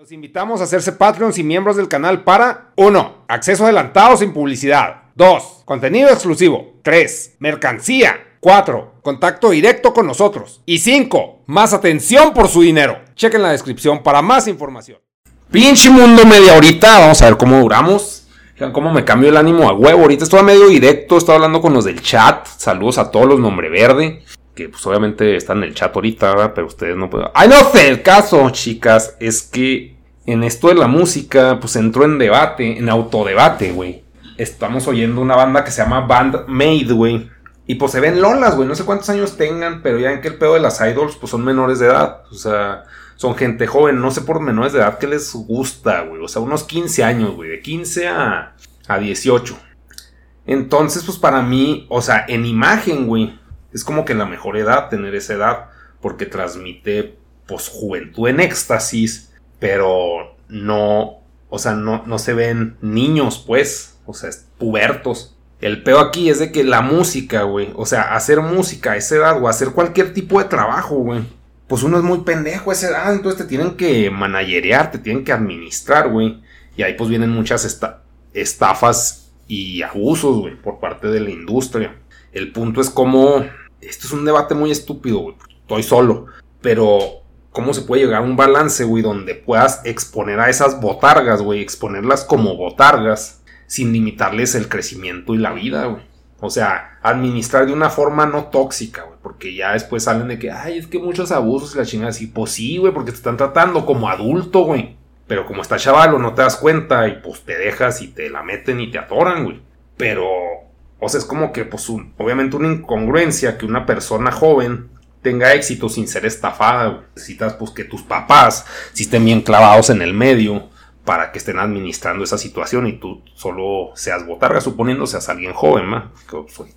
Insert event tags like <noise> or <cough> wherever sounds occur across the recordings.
Los invitamos a hacerse Patreons y miembros del canal para 1. Acceso adelantado sin publicidad. 2. Contenido exclusivo. 3. Mercancía. 4. Contacto directo con nosotros. Y 5. Más atención por su dinero. Chequen la descripción para más información. Pinche mundo media horita. Vamos a ver cómo duramos. Vean cómo me cambio el ánimo a huevo. Ahorita estoy medio directo. Estoy hablando con los del chat. Saludos a todos los nombre verde. Que pues obviamente están en el chat ahorita, pero ustedes no pueden. ¡Ay, no sé! El caso, chicas, es que en esto de la música, pues entró en debate, en autodebate, güey. Estamos oyendo una banda que se llama Band Made, güey. Y pues se ven lolas, güey. No sé cuántos años tengan, pero ya ven que el pedo de las idols, pues son menores de edad. O sea, son gente joven. No sé por menores de edad que les gusta, güey. O sea, unos 15 años, güey. De 15 a, a 18. Entonces, pues para mí, o sea, en imagen, güey. Es como que la mejor edad tener esa edad. Porque transmite, pues, juventud en éxtasis pero no, o sea, no, no se ven niños, pues, o sea, pubertos. El peo aquí es de que la música, güey, o sea, hacer música a esa edad o hacer cualquier tipo de trabajo, güey, pues uno es muy pendejo a esa edad, entonces te tienen que managerear, te tienen que administrar, güey. Y ahí pues vienen muchas estafas y abusos, güey, por parte de la industria. El punto es como, esto es un debate muy estúpido, güey, estoy solo, pero cómo se puede llegar a un balance, güey, donde puedas exponer a esas botargas, güey, exponerlas como botargas sin limitarles el crecimiento y la vida, güey. O sea, administrar de una forma no tóxica, güey, porque ya después salen de que, ay, es que muchos abusos y la chingada así, pues sí, güey, porque te están tratando como adulto, güey. Pero como está chavalo, no te das cuenta y pues te dejas y te la meten y te atoran, güey. Pero, o sea, es como que, pues, obviamente una incongruencia que una persona joven tenga éxito sin ser estafada. Necesitas pues que tus papás si estén bien clavados en el medio para que estén administrando esa situación y tú solo seas botarga, suponiendo seas alguien joven. Pues,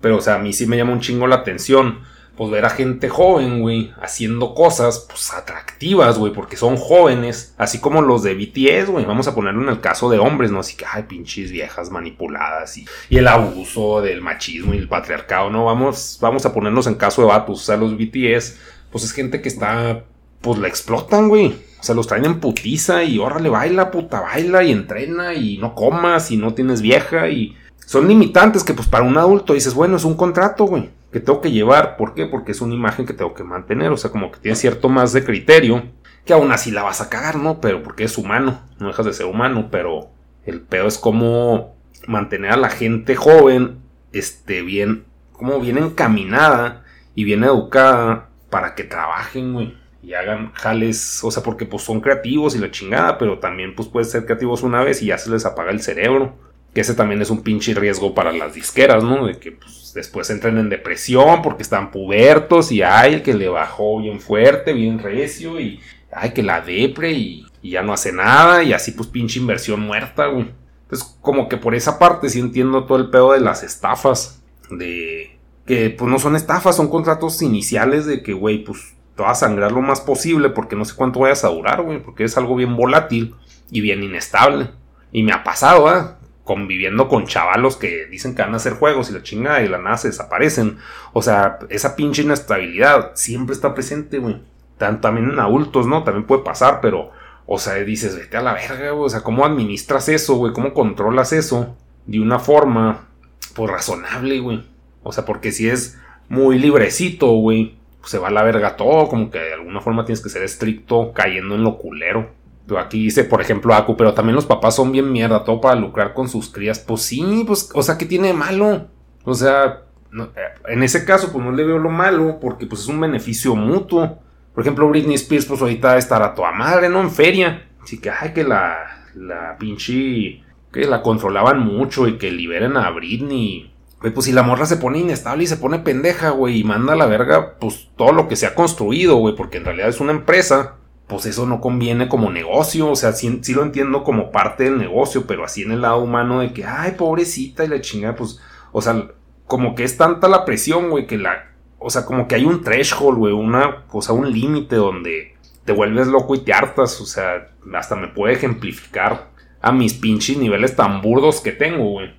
Pero o sea, a mí sí me llama un chingo la atención pues ver a gente joven, güey, haciendo cosas, pues atractivas, güey, porque son jóvenes, así como los de BTS, güey, vamos a ponerlo en el caso de hombres, ¿no? Así que, ay, pinches viejas manipuladas y, y el abuso del machismo y el patriarcado, ¿no? Vamos, vamos a ponernos en caso de vatos, o sea, los BTS, pues es gente que está, pues la explotan, güey. O sea, los traen en putiza y órale, baila, puta, baila y entrena y no comas y no tienes vieja y son limitantes que pues para un adulto dices, bueno, es un contrato, güey que tengo que llevar. ¿Por qué? Porque es una imagen que tengo que mantener. O sea, como que tiene cierto más de criterio. Que aún así la vas a cagar, ¿no? Pero porque es humano. No dejas de ser humano. Pero el pedo es como mantener a la gente joven. Este, bien. Como bien encaminada. Y bien educada. Para que trabajen, güey. Y hagan jales. O sea, porque pues son creativos y la chingada. Pero también pues pueden ser creativos una vez y ya se les apaga el cerebro. Que ese también es un pinche riesgo para las disqueras, ¿no? De que pues, después entren en depresión porque están pubertos y hay el que le bajó bien fuerte, bien recio y hay que la depre y, ya no hace nada y así pues pinche inversión muerta, güey. Entonces como que por esa parte sí entiendo todo el pedo de las estafas. De que pues no son estafas, son contratos iniciales de que, güey, pues te vas a sangrar lo más posible porque no sé cuánto vayas a durar, güey, porque es algo bien volátil y bien inestable. Y me ha pasado, ¿ah? Conviviendo con chavalos que dicen que van a hacer juegos y la chingada y la nada se desaparecen. O sea, esa pinche inestabilidad siempre está presente, güey. También en adultos, ¿no? También puede pasar, pero, o sea, dices, vete a la verga, güey. O sea, ¿cómo administras eso, güey? ¿Cómo controlas eso de una forma, pues, razonable, güey? O sea, porque si es muy librecito, güey, pues se va a la verga todo. Como que de alguna forma tienes que ser estricto cayendo en lo culero aquí dice, por ejemplo, Aku, pero también los papás son bien mierda, todo para lucrar con sus crías. Pues sí, pues, o sea, ¿qué tiene de malo? O sea, eh, en ese caso, pues no le veo lo malo, porque pues es un beneficio mutuo. Por ejemplo, Britney Spears, pues ahorita estará toda madre, ¿no? En feria. Así que, ay, que la, la pinche, que la controlaban mucho y que liberen a Britney. pues si la morra se pone inestable y se pone pendeja, güey, y manda a la verga, pues todo lo que se ha construido, güey, porque en realidad es una empresa pues eso no conviene como negocio, o sea, sí, lo entiendo como parte del negocio, pero así en el lado humano de que, ay, pobrecita y la chingada, pues, o sea, como que es tanta la presión, güey, que la, o sea, como que hay un threshold, güey, una, o sea, un límite donde te vuelves loco y te hartas, o sea, hasta me puede ejemplificar a mis pinches niveles tan burdos que tengo, güey.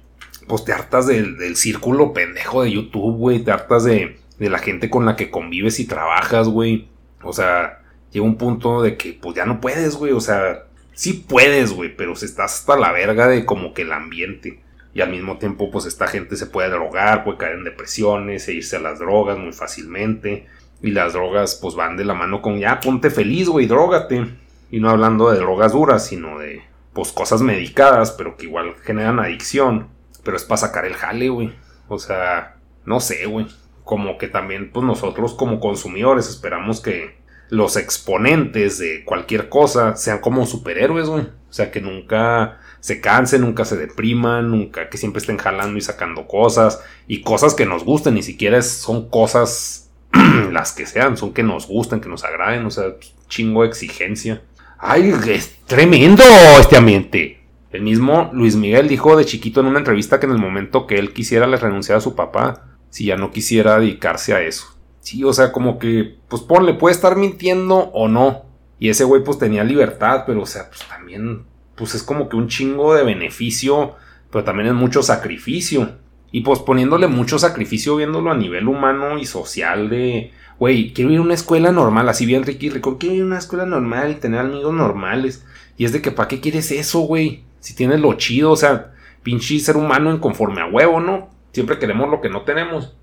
Pues te hartas del, del círculo pendejo de YouTube, güey, te hartas de, de la gente con la que convives y trabajas, güey. O sea, llega un punto de que pues ya no puedes, güey, o sea, sí puedes, güey, pero se estás hasta la verga de como que el ambiente. Y al mismo tiempo, pues esta gente se puede drogar, puede caer en depresiones, e irse a las drogas muy fácilmente. Y las drogas, pues van de la mano con ya, ponte feliz, güey, drógate. Y no hablando de drogas duras, sino de, pues, cosas medicadas, pero que igual generan adicción. Pero es para sacar el jale, güey. O sea, no sé, güey. Como que también, pues, nosotros como consumidores esperamos que los exponentes de cualquier cosa sean como superhéroes, güey. O sea, que nunca se cansen, nunca se depriman, nunca que siempre estén jalando y sacando cosas y cosas que nos gusten, ni siquiera son cosas <clears throat> las que sean, son que nos gusten, que nos agraden, o sea, chingo de exigencia. Ay, es tremendo este ambiente. El mismo Luis Miguel dijo de chiquito en una entrevista que en el momento que él quisiera le renunciar a su papá si ya no quisiera dedicarse a eso. Sí, o sea, como que, pues ponle, puede estar mintiendo o no. Y ese güey pues tenía libertad, pero o sea, pues también, pues es como que un chingo de beneficio, pero también es mucho sacrificio. Y pues poniéndole mucho sacrificio viéndolo a nivel humano y social de, güey, quiero ir a una escuela normal, así bien Ricky Rico, quiero ir a una escuela normal y tener amigos normales. Y es de que, ¿para qué quieres eso, güey? Si tienes lo chido, o sea, pinche ser humano en conforme a huevo, ¿no? Siempre queremos lo que no tenemos.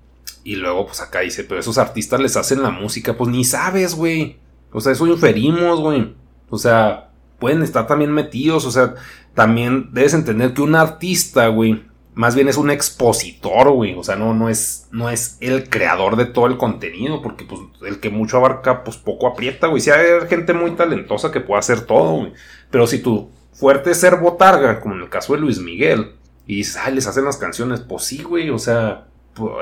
Y luego, pues acá dice, pero esos artistas les hacen la música, pues ni sabes, güey. O sea, eso inferimos, güey. O sea, pueden estar también metidos, o sea, también debes entender que un artista, güey, más bien es un expositor, güey. O sea, no, no, es, no es el creador de todo el contenido, porque pues el que mucho abarca, pues poco aprieta, güey. Si hay gente muy talentosa que puede hacer todo, güey. Pero si tu fuerte es ser botarga, como en el caso de Luis Miguel, y dices, ay, les hacen las canciones, pues sí, güey, o sea,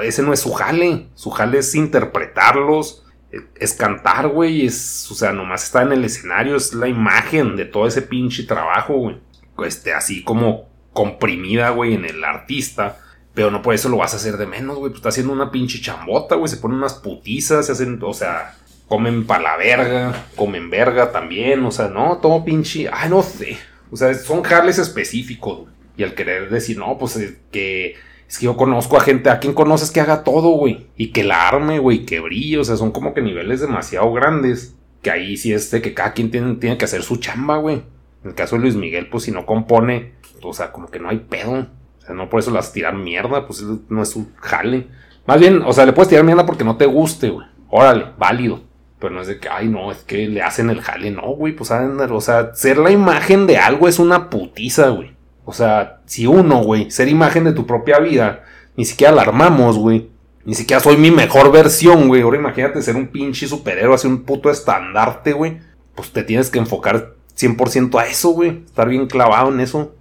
ese no es su jale. Su jale es interpretarlos, e, es cantar, güey. Es, o sea, nomás está en el escenario, es la imagen de todo ese pinche trabajo, güey. Este, así como comprimida, güey, en el artista. Pero no por eso lo vas a hacer de menos, güey. Pues está haciendo una pinche chambota, güey. Se ponen unas putizas, se hacen, o sea, comen para la verga, comen verga también. O sea, no, todo pinche. Ay, no sé. O sea, son jales específicos, güey. Y al querer decir, no, pues que es que yo conozco a gente, a quien conoces que haga todo, güey. Y que la arme, güey, que brille. O sea, son como que niveles demasiado grandes. Que ahí sí es de que cada quien tiene, tiene que hacer su chamba, güey. En el caso de Luis Miguel, pues si no compone, o sea, como que no hay pedo. O sea, no por eso las tirar mierda, pues no es su jale. Más bien, o sea, le puedes tirar mierda porque no te guste, güey. Órale, válido. Pero no es de que, ay, no, es que le hacen el jale. No, güey, pues, o sea, ser la imagen de algo es una putiza, güey. O sea, si uno, güey, ser imagen de tu propia vida, ni siquiera la armamos, güey. Ni siquiera soy mi mejor versión, güey. Ahora imagínate ser un pinche superhéroe, así un puto estandarte, güey. Pues te tienes que enfocar 100% a eso, güey. Estar bien clavado en eso.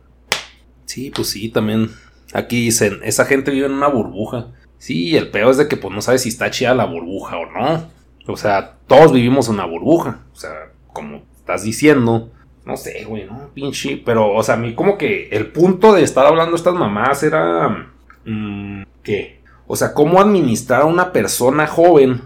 Sí, pues sí, también. Aquí dicen, esa gente vive en una burbuja. Sí, el peor es de que pues no sabes si está chida la burbuja o no. O sea, todos vivimos en una burbuja. O sea, como estás diciendo, no sé, güey, no, pinche. Pero, o sea, a mí como que el punto de estar hablando estas mamás era. Mmm, ¿Qué? O sea, cómo administrar a una persona joven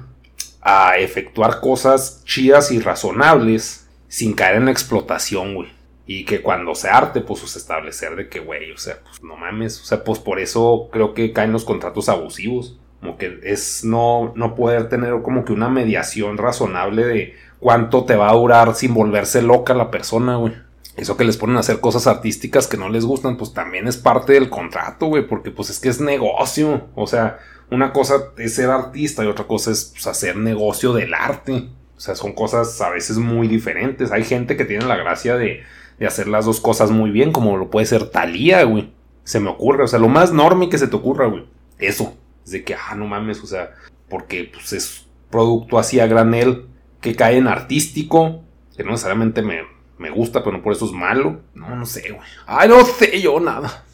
a efectuar cosas chidas y razonables sin caer en la explotación, güey. Y que cuando se arte, pues, pues establecer de que, güey, o sea, pues no mames. O sea, pues por eso creo que caen los contratos abusivos. Como que es no, no poder tener como que una mediación razonable de cuánto te va a durar sin volverse loca la persona, güey. Eso que les ponen a hacer cosas artísticas que no les gustan, pues también es parte del contrato, güey, porque pues es que es negocio. O sea, una cosa es ser artista y otra cosa es pues, hacer negocio del arte. O sea, son cosas a veces muy diferentes. Hay gente que tiene la gracia de, hacer las dos cosas muy bien, como lo puede ser Talía, güey. Se me ocurre, o sea, lo más normal que se te ocurra, güey. Eso. Es de que, ah, no mames, o sea, porque pues es producto así a granel que cae en artístico, que no necesariamente me, me gusta, pero no por eso es malo. No, no sé, güey. Ay, no sé yo nada.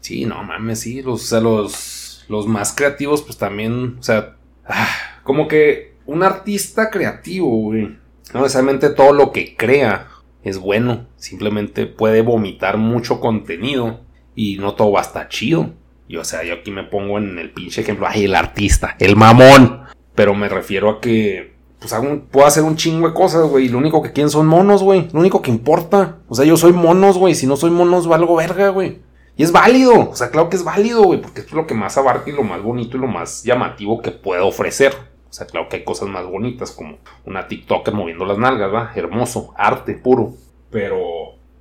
Sí, no mames, sí. Los, o sea, los, los más creativos, pues también, o sea, ah, como que un artista creativo, güey. No necesariamente todo lo que crea es bueno. Simplemente puede vomitar mucho contenido y no todo va a estar chido. Y o sea, yo aquí me pongo en el pinche ejemplo, ay, el artista, el mamón. Pero me refiero a que pues puedo hacer un chingo de cosas, güey. Y lo único que quieren son monos, güey. Lo único que importa. O sea, yo soy monos, güey. Si no soy monos, valgo verga, güey. Y es válido. O sea, claro que es válido, güey. Porque es lo que más abarca y lo más bonito y lo más llamativo que puedo ofrecer. O sea, claro que hay cosas más bonitas, como una TikToker moviendo las nalgas, ¿va? Hermoso, arte puro. Pero,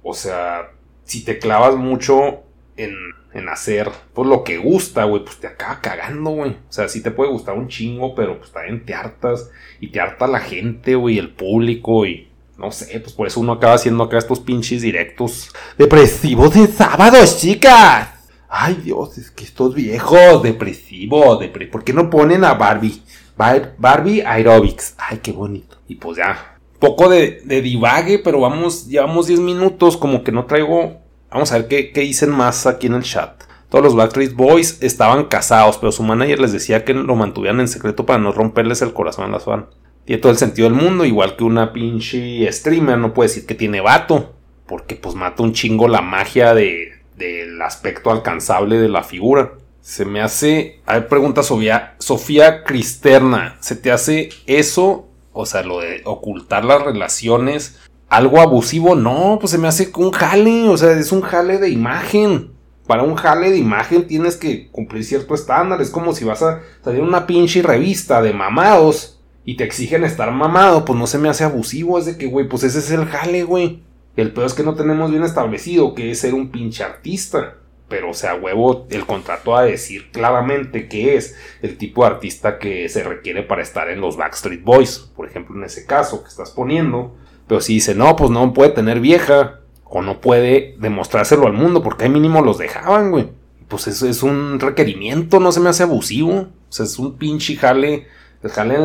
o sea, si te clavas mucho en, en hacer pues lo que gusta, güey, pues te acaba cagando, güey. O sea, sí te puede gustar un chingo, pero pues también te hartas. Y te harta la gente, güey, el público y no sé, pues por eso uno acaba haciendo acá estos pinches directos depresivos de sábados, chicas. Ay, Dios, es que estos viejos, depresivos, depre ¿por qué no ponen a Barbie? Barbie Aerobics. Ay, qué bonito. Y pues ya, poco de, de divague, pero vamos, llevamos 10 minutos, como que no traigo... Vamos a ver qué, qué dicen más aquí en el chat. Todos los Backstreet Boys estaban casados, pero su manager les decía que lo mantuvieran en secreto para no romperles el corazón a las fans. Tiene todo el sentido del mundo, igual que una pinche streamer no puede decir que tiene vato, porque pues mata un chingo la magia de, del aspecto alcanzable de la figura. Se me hace, a ver, pregunta Sofía, Sofía Cristerna, ¿se te hace eso, o sea, lo de ocultar las relaciones, algo abusivo? No, pues se me hace un jale, o sea, es un jale de imagen para un jale de imagen tienes que cumplir cierto estándar. Es como si vas a salir una pinche revista de mamados y te exigen estar mamado, pues no se me hace abusivo. Es de que, güey, pues ese es el jale, güey. El peor es que no tenemos bien establecido que es ser un pinche artista. Pero, o sea, huevo, el contrato a decir claramente que es el tipo de artista que se requiere para estar en los Backstreet Boys. Por ejemplo, en ese caso que estás poniendo. Pero si dice, no, pues no puede tener vieja. O no puede demostrárselo al mundo. Porque ahí mínimo los dejaban, güey. Pues eso es un requerimiento, no se me hace abusivo. O sea, es un pinche jale jale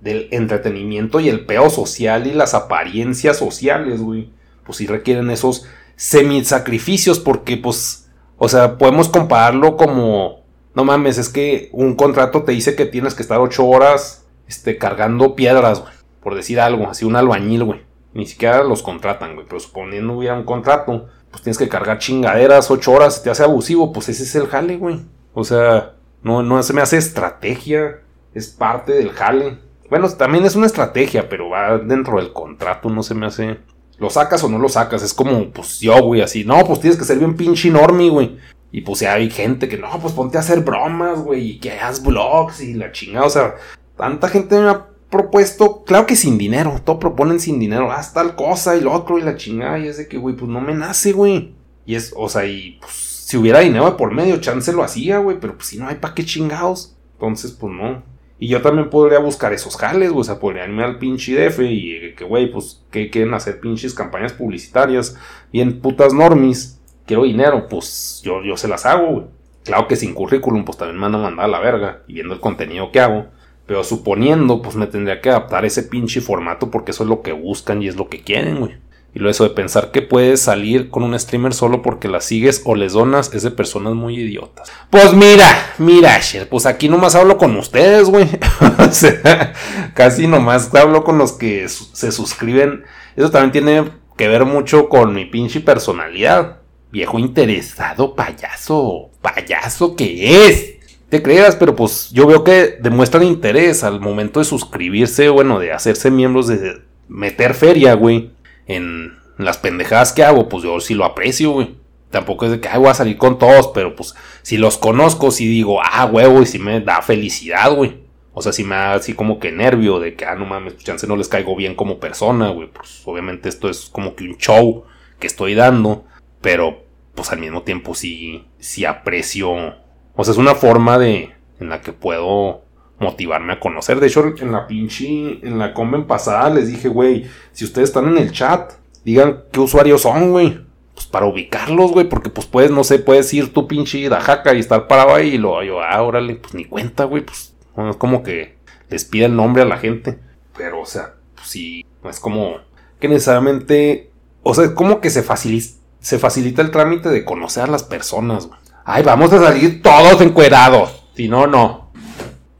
del, entretenimiento y el peo social y las apariencias sociales, güey. Pues sí requieren esos semi-sacrificios porque, pues, o sea, podemos compararlo como, no mames, es que un contrato te dice que tienes que estar ocho horas, este, cargando piedras, güey. Por decir algo, así un albañil, güey. Ni siquiera los contratan, güey. Pero suponiendo hubiera un contrato, pues tienes que cargar chingaderas ocho horas, te hace abusivo, pues ese es el jale, güey. O sea, no, no se me hace estrategia es parte del jale. Bueno, también es una estrategia, pero va dentro del contrato, no se me hace. ¿Lo sacas o no lo sacas? Es como, pues yo, güey, así. No, pues tienes que ser bien pinche enorme, güey. Y pues ya hay gente que, no, pues ponte a hacer bromas, güey, y que hagas vlogs y la chingada. O sea, tanta gente me ha propuesto, claro que sin dinero, todo proponen sin dinero, haz tal cosa y lo otro y la chingada. Y es de que, güey, pues no me nace, güey. Y es, o sea, y pues si hubiera dinero por medio, chance lo hacía, güey, pero pues si no hay pa' qué chingados. Entonces, pues no. Y yo también podría buscar esos jales, güey. O sea, podría irme al pinche DF y que, güey, pues, que quieren hacer pinches campañas publicitarias. Bien putas normis. Quiero dinero, pues yo, yo se las hago, güey. Claro que sin currículum, pues también me van a mandar a la verga. Y viendo el contenido que hago. Pero suponiendo, pues me tendría que adaptar ese pinche formato porque eso es lo que buscan y es lo que quieren, güey. Y lo eso de pensar que puedes salir con un streamer solo porque la sigues o les donas es de personas muy idiotas. Pues mira, mira, pues aquí nomás hablo con ustedes, güey. <laughs> o sea, casi nomás hablo con los que se suscriben. Eso también tiene que ver mucho con mi pinche personalidad. Viejo interesado, payaso, payaso que es. Creas, pero pues yo veo que demuestran interés al momento de suscribirse, bueno, de hacerse miembros, de meter feria, güey en las pendejadas que hago, pues yo sí lo aprecio, güey. Tampoco es de que, ay, voy a salir con todos, pero pues si los conozco, si digo, ah, huevo, y si me da felicidad, güey. O sea, si me da así como que nervio de que, ah, no mames, chance no les caigo bien como persona, güey. Pues obviamente esto es como que un show que estoy dando, pero pues al mismo tiempo sí, sí aprecio. O sea, es una forma de, en la que puedo motivarme a conocer. De hecho, en la pinche, en la conven pasada les dije, güey, si ustedes están en el chat, digan qué usuarios son, güey. Pues para ubicarlos, güey, porque pues puedes, no sé, puedes ir tu pinche Dajaca y estar parado ahí y lo, yo, ah, órale, pues ni cuenta, güey, pues es como que les pida el nombre a la gente. Pero, o sea, pues sí, no es como que necesariamente, o sea, como que se facilita, se facilita el trámite de conocer a las personas, güey. Ay, vamos a salir todos encuerados. Si no, no.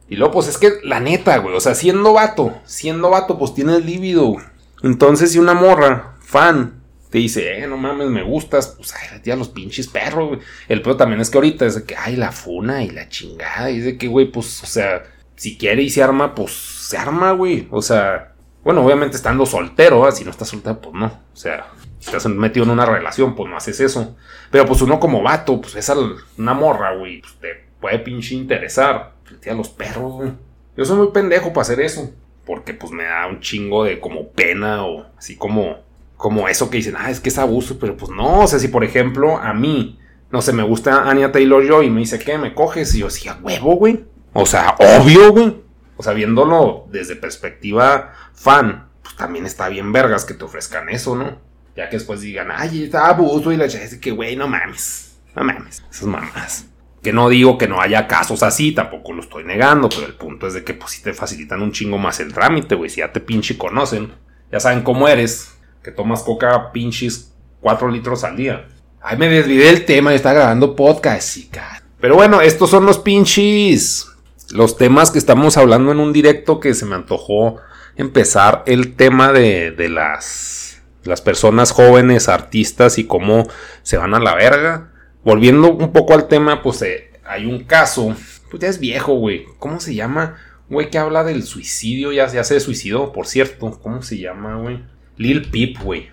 Y luego, pues es que la neta, güey, o sea, siendo vato, siendo vato, pues tienes líbido, güey. Entonces, si una morra, fan, te dice, eh, no mames, me gustas, pues ay, tía, los pinches perros, güey. El peor también es que ahorita es de que, ay, la funa y la chingada, y de que, güey, pues, o sea, si quiere y se arma, pues se arma, güey. O sea, bueno, obviamente estando soltero, ¿eh? si no estás soltero, pues no. O sea, si estás metido en una relación, pues no haces eso. Pero pues uno como vato, pues es una morra, güey, pues te puede pinche interesar. Tía, los perros, güey. Yo soy muy pendejo para hacer eso. Porque pues me da un chingo de como pena o así como, como eso que dicen, ah, es que es abuso, pero pues no, o sea, si por ejemplo a mí, no sé, me gusta Anya Taylor Joy y me dice, ¿qué? ¿Me coges? Y yo decía, huevo, güey. O sea, obvio, güey. O sea, viéndolo desde perspectiva fan, pues también está bien vergas que te ofrezcan eso, ¿no? Ya que después digan, ay, está abuso y la gente que, güey, no mames. No mames. Esas mamás. Que no digo que no haya casos así, tampoco lo estoy negando, pero el punto es de que pues si te facilitan un chingo más el trámite, güey. Si ya te pinche conocen, ya saben cómo eres, que tomas coca pinches 4 litros al día. Ay, me desvidé el tema está grabando podcast, y Pero bueno, estos son los pinches los temas que estamos hablando en un directo que se me antojó empezar el tema de, de las, las personas jóvenes, artistas y cómo se van a la verga. Volviendo un poco al tema, pues eh, hay un caso, pues ya es viejo, güey. ¿Cómo se llama? Güey, que habla del suicidio, ya, ya se suicidó, por cierto. ¿Cómo se llama, güey? Lil Peep, güey.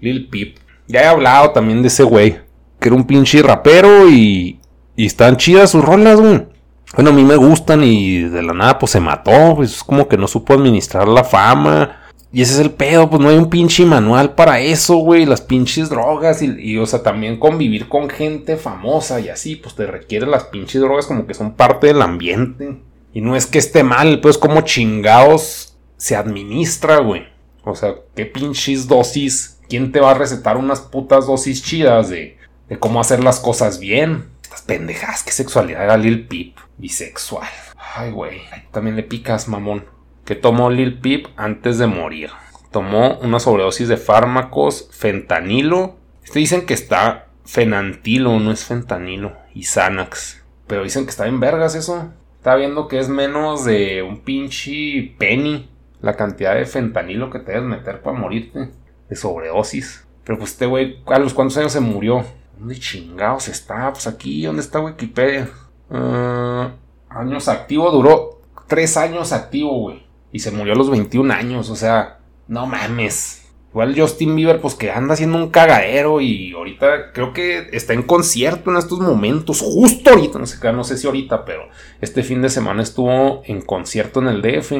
Lil Peep. Ya he hablado también de ese güey. Que era un pinche rapero y, y están chidas sus rolas, güey. Bueno, a mí me gustan y de la nada pues se mató, es como que no supo administrar la fama. Y ese es el pedo, pues no hay un pinche manual para eso, güey, las pinches drogas y, o sea, también convivir con gente famosa y así, pues te requieren las pinches drogas como que son parte del ambiente. Y no es que esté mal, pues como chingados se administra, güey. O sea, qué pinches dosis, ¿quién te va a recetar unas putas dosis chidas de, cómo hacer las cosas bien? Estas pendejas, qué sexualidad era Lil Peep bisexual. Ay, güey. También le picas, mamón. Que tomó Lil Peep antes de morir. Tomó una sobredosis de fármacos, fentanilo. Este dicen que está fenantilo, no es fentanilo. Y Xanax. Pero dicen que está en vergas eso. Está viendo que es menos de un pinche penny. La cantidad de fentanilo que te debes meter para morirte. De sobredosis. Pero pues este güey, ¿a los cuántos años se murió? ¿Dónde chingados está? Pues aquí, ¿dónde está Wikipedia? Uh, años activo, duró tres años activo, güey. Y se murió a los 21 años, o sea, no mames. Igual Justin Bieber, pues que anda haciendo un cagadero y ahorita creo que está en concierto en estos momentos, justo ahorita, no sé, no sé si ahorita, pero este fin de semana estuvo en concierto en el DF.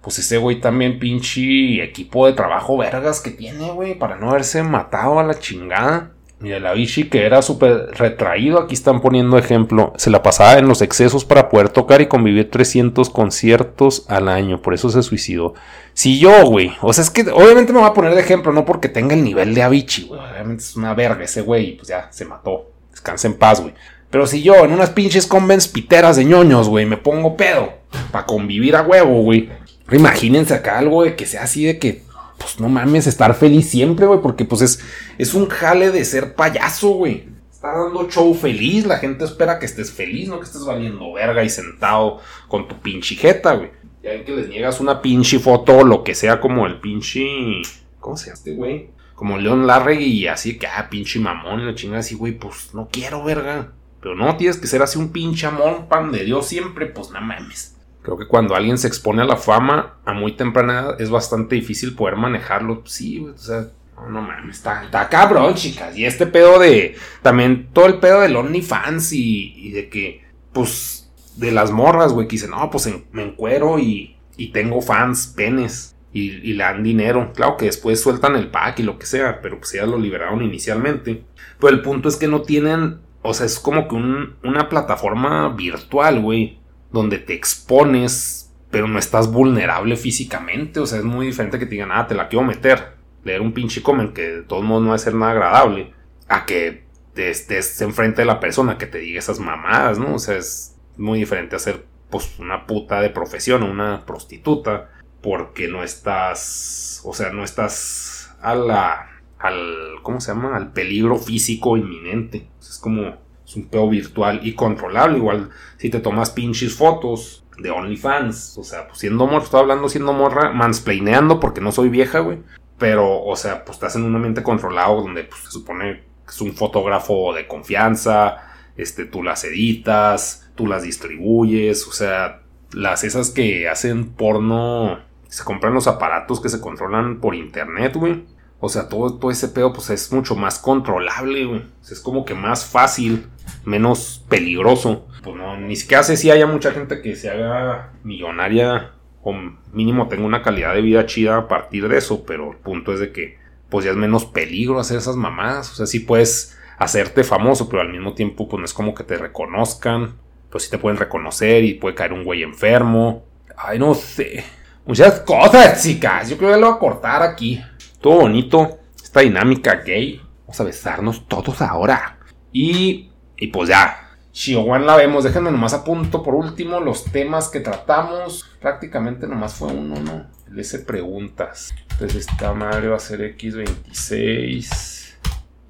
Pues ese güey también pinche equipo de trabajo vergas que tiene, güey, para no haberse matado a la chingada. Mira, la Vichy que era súper retraído, aquí están poniendo ejemplo, se la pasaba en los excesos para poder tocar y convivir 300 conciertos al año, por eso se suicidó. Si yo, güey, o sea, es que obviamente me voy a poner de ejemplo, no porque tenga el nivel de Avicii, güey, obviamente es una verga ese güey, pues ya se mató, descansa en paz, güey. Pero si yo en unas pinches convents piteras de ñoños, güey, me pongo pedo para convivir a huevo, güey. Imagínense acá algo de que sea así de que pues no mames, estar feliz siempre, güey, porque pues es, es un jale de ser payaso, güey. Está dando show feliz, la gente espera que estés feliz, no que estés valiendo verga y sentado con tu pinche jeta, güey. Ya ven que les niegas una pinche foto o lo que sea como el pinche... ¿Cómo se llama este güey? Como Leon Larregui y así que, ah, pinche mamón y la chingada así, güey, pues no quiero, verga. Pero no, tienes que ser así un pinche amor, pan de Dios siempre, pues no mames. Creo que cuando alguien se expone a la fama a muy temprana edad es bastante difícil poder manejarlo. Sí, o sea, no, mames, está, está, cabrón, chicas. Y este pedo de. También todo el pedo del OnlyFans y, y de que, pues, de las morras, güey, que dicen, no, pues me encuero y, y tengo fans, penes. Y, y, le dan dinero. Claro que después sueltan el pack y lo que sea, pero pues ya lo liberaron inicialmente. Pero el punto es que no tienen. O sea, es como que un, una plataforma virtual, güey donde te expones, pero no estás vulnerable físicamente. O sea, es muy diferente que te digan, ah, te la quiero meter. Leer un pinche comment que de todos modos no va a ser nada agradable. A que te estés enfrente de la persona que te diga esas mamadas, ¿no? O sea, es muy diferente a ser pues una puta de profesión o una prostituta. Porque no estás. O sea, no estás a la. al. ¿cómo se llama? al peligro físico inminente. es como es un pedo virtual y controlable. Igual si te tomas pinches fotos de OnlyFans. O sea, pues siendo morra, estoy hablando siendo morra, mansplaineando porque no soy vieja, güey. Pero, o sea, pues estás en un ambiente controlado donde pues, se supone que es un fotógrafo de confianza. Este, tú las editas, tú las distribuyes. O sea, las esas que hacen porno. Se compran los aparatos que se controlan por internet, güey. O sea, todo, todo ese pedo pues es mucho más controlable, güey. Es como que más fácil, menos peligroso. Pues no, ni siquiera sé si haya mucha gente que se haga millonaria o mínimo tenga una calidad de vida chida a partir de eso, pero el punto es de que pues ya es menos peligro hacer esas mamadas. O sea, sí puedes hacerte famoso, pero al mismo tiempo pues no es como que te reconozcan. Pues sí te pueden reconocer y puede caer un güey enfermo. Ay, no sé. Muchas cosas, chicas. Yo creo que lo voy a cortar aquí. Todo bonito. Esta dinámica gay. Vamos a besarnos todos ahora. Y, y pues ya. Chihuahua la vemos. Déjenme nomás a punto por último los temas que tratamos. Prácticamente nomás fue uno, ¿no? Le hice preguntas. Entonces esta madre va a ser X26.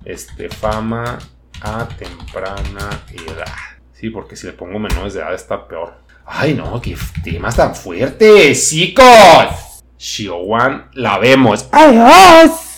Este, fama a temprana edad. Sí, porque si le pongo menores de edad está peor. Ay, no, qué temas tan fuertes, chicos. Shiowan, la vemos. ¡Adiós!